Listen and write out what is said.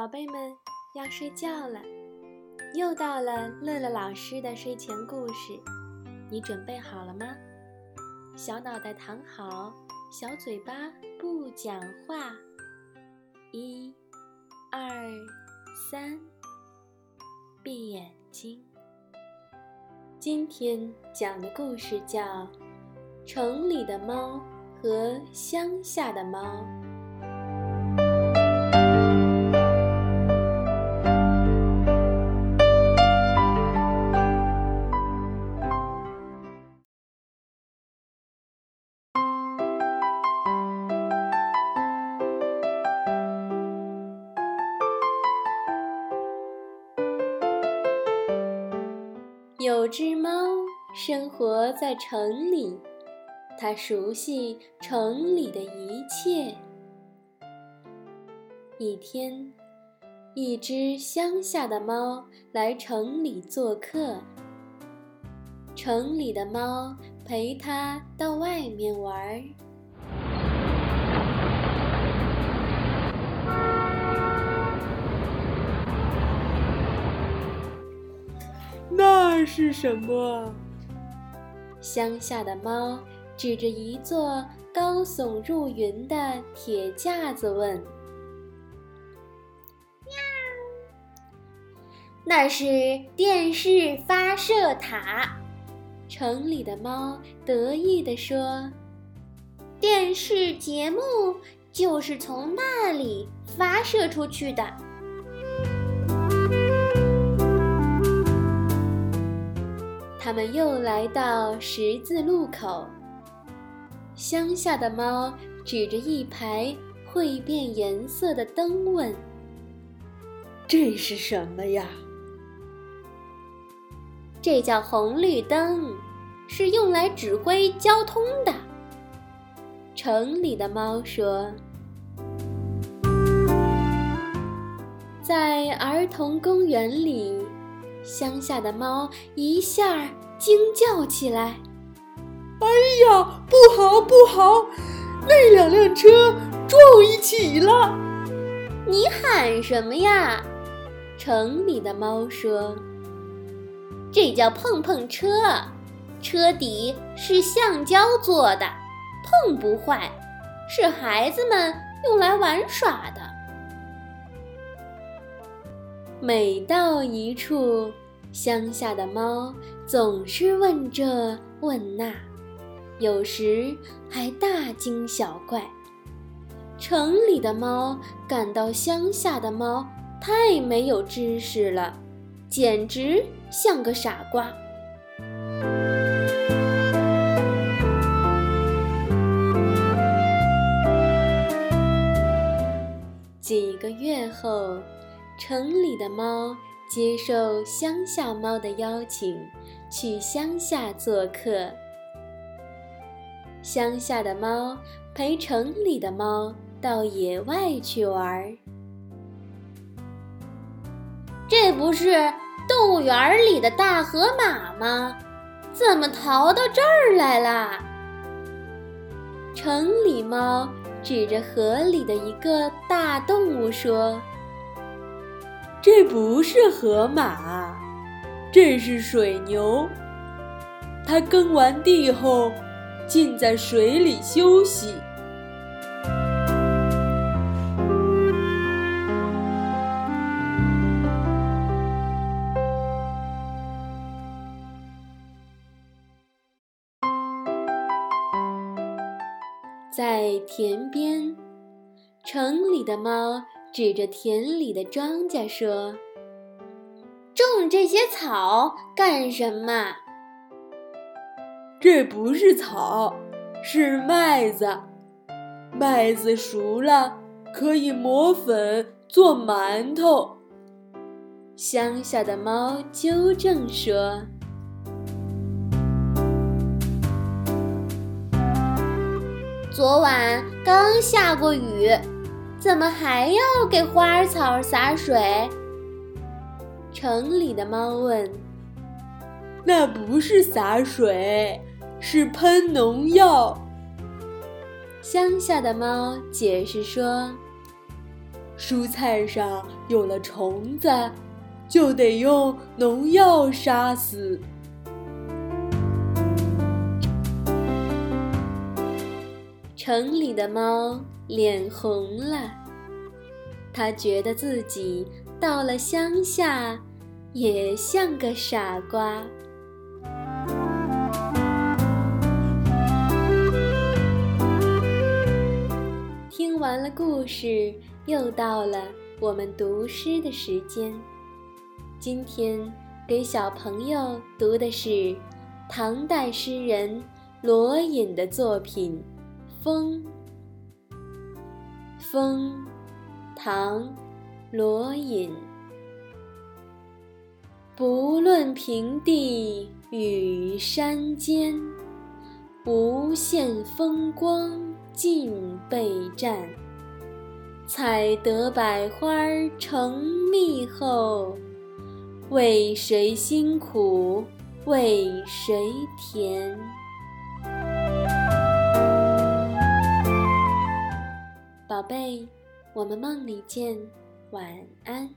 宝贝们要睡觉了，又到了乐乐老师的睡前故事，你准备好了吗？小脑袋躺好，小嘴巴不讲话。一、二、三，闭眼睛。今天讲的故事叫《城里的猫和乡下的猫》。只猫生活在城里，它熟悉城里的一切。一天，一只乡下的猫来城里做客，城里的猫陪它到外面玩儿。这是什么？乡下的猫指着一座高耸入云的铁架子问：“喵，那是电视发射塔。”城里的猫得意地说：“电视节目就是从那里发射出去的。”他们又来到十字路口。乡下的猫指着一排会变颜色的灯问：“这是什么呀？”“这叫红绿灯，是用来指挥交通的。”城里的猫说。在儿童公园里。乡下的猫一下惊叫起来：“哎呀，不好不好！那两辆车撞一起了！”你喊什么呀？城里的猫说：“这叫碰碰车，车底是橡胶做的，碰不坏，是孩子们用来玩耍的。”每到一处，乡下的猫总是问这问那，有时还大惊小怪。城里的猫感到乡下的猫太没有知识了，简直像个傻瓜。几个月后。城里的猫接受乡下猫的邀请，去乡下做客。乡下的猫陪城里的猫到野外去玩。这不是动物园里的大河马吗？怎么逃到这儿来了？城里猫指着河里的一个大动物说。这不是河马，这是水牛。它耕完地后，浸在水里休息。在田边，城里的猫。指着田里的庄稼说：“种这些草干什么？”这不是草，是麦子。麦子熟了，可以磨粉做馒头。乡下的猫纠正说：“昨晚刚下过雨。”怎么还要给花草洒水？城里的猫问。那不是洒水，是喷农药。乡下的猫解释说：“蔬菜上有了虫子，就得用农药杀死。城里的猫脸红了，它觉得自己到了乡下也像个傻瓜。听完了故事，又到了我们读诗的时间。今天给小朋友读的是唐代诗人罗隐的作品。风，风，唐，罗隐。不论平地与山尖，无限风光尽被占。采得百花成蜜后，为谁辛苦为谁甜？宝贝，我们梦里见，晚安。